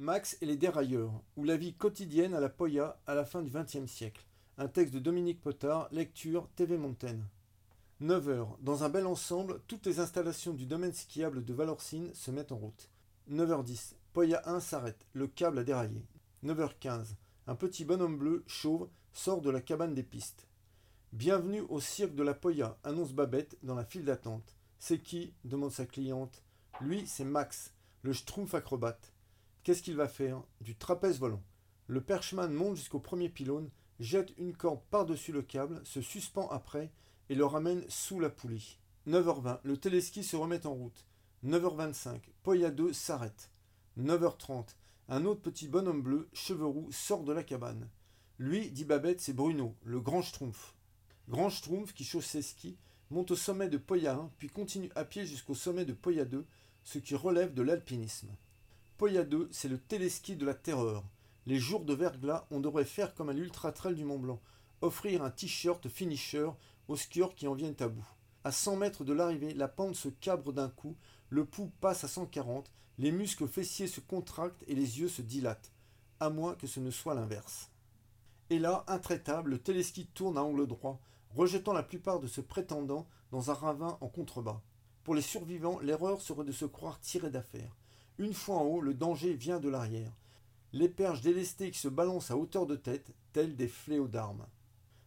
Max et les dérailleurs, ou la vie quotidienne à la Poya à la fin du XXe siècle. Un texte de Dominique Potard, lecture TV Montaigne. 9 heures. Dans un bel ensemble, toutes les installations du domaine skiable de Valorcine se mettent en route. 9h10. Poya 1 s'arrête. Le câble a déraillé. 9h15. Un petit bonhomme bleu, chauve, sort de la cabane des pistes. Bienvenue au cirque de la Poya, annonce Babette dans la file d'attente. C'est qui? demande sa cliente. Lui, c'est Max, le schtroumpf acrobate. Qu'est-ce qu'il va faire? Du trapèze volant. Le perchman monte jusqu'au premier pylône, jette une corde par-dessus le câble, se suspend après et le ramène sous la poulie. 9h20, le téléski se remet en route. 9h25, Poya 2 s'arrête. 9h30, un autre petit bonhomme bleu, cheveux roux, sort de la cabane. Lui, dit Babette, c'est Bruno, le grand schtroumpf. Grand schtroumpf qui chausse ses skis, monte au sommet de Poya 1, puis continue à pied jusqu'au sommet de Poya 2, ce qui relève de l'alpinisme. Poya 2, c'est le téléski de la terreur. Les jours de verglas, on devrait faire comme à l'Ultra Trail du Mont Blanc, offrir un t-shirt finisher aux skieurs qui en viennent à bout. À 100 mètres de l'arrivée, la pente se cabre d'un coup, le pouls passe à 140, les muscles fessiers se contractent et les yeux se dilatent, à moins que ce ne soit l'inverse. Et là, intraitable, le téléski tourne à angle droit, rejetant la plupart de ce prétendant dans un ravin en contrebas. Pour les survivants, l'erreur serait de se croire tiré d'affaire. Une fois en haut, le danger vient de l'arrière. Les perches délestées qui se balancent à hauteur de tête, telles des fléaux d'armes.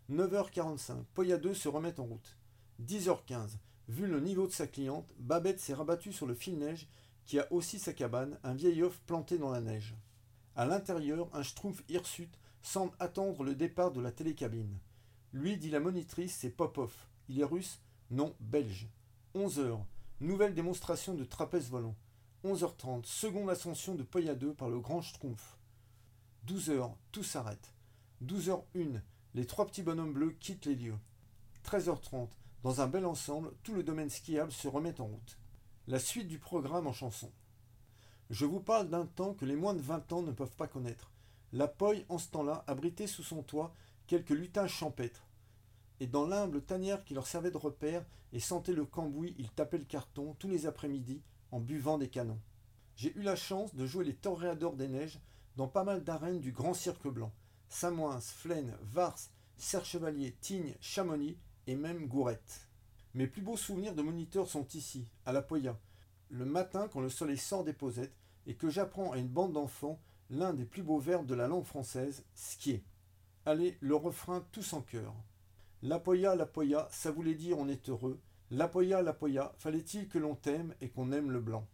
9h45, Poya 2 se remet en route. 10h15, vu le niveau de sa cliente, Babette s'est rabattue sur le fil-neige qui a aussi sa cabane, un vieil œuf planté dans la neige. À l'intérieur, un schtroumpf hirsute semble attendre le départ de la télécabine. Lui, dit la monitrice, c'est Popov. Il est russe Non, belge. 11 h nouvelle démonstration de trapèze volant. 11h30, seconde ascension de Poya 2 par le grand Schtroumpf. 12h, tout s'arrête. 12h01, les trois petits bonhommes bleus quittent les lieux. 13h30, dans un bel ensemble, tout le domaine skiable se remet en route. La suite du programme en chanson. Je vous parle d'un temps que les moins de 20 ans ne peuvent pas connaître. La Poille, en ce temps-là, abritait sous son toit quelques lutins champêtres. Et dans l'humble tanière qui leur servait de repère et sentait le cambouis, ils tapaient le carton tous les après-midi en buvant des canons. J'ai eu la chance de jouer les toréadors des neiges dans pas mal d'arènes du Grand Cirque Blanc. Samoins, Flaine, Vars, Serre-Chevalier, Tignes, Chamonix et même Gourette. Mes plus beaux souvenirs de moniteur sont ici, à la Poya, le matin quand le soleil sort des posettes et que j'apprends à une bande d'enfants l'un des plus beaux verbes de la langue française, skier. Allez, le refrain tous en cœur. La Poya, la Poya, ça voulait dire on est heureux, la poya, la poya, fallait-il que l'on t'aime et qu'on aime le blanc?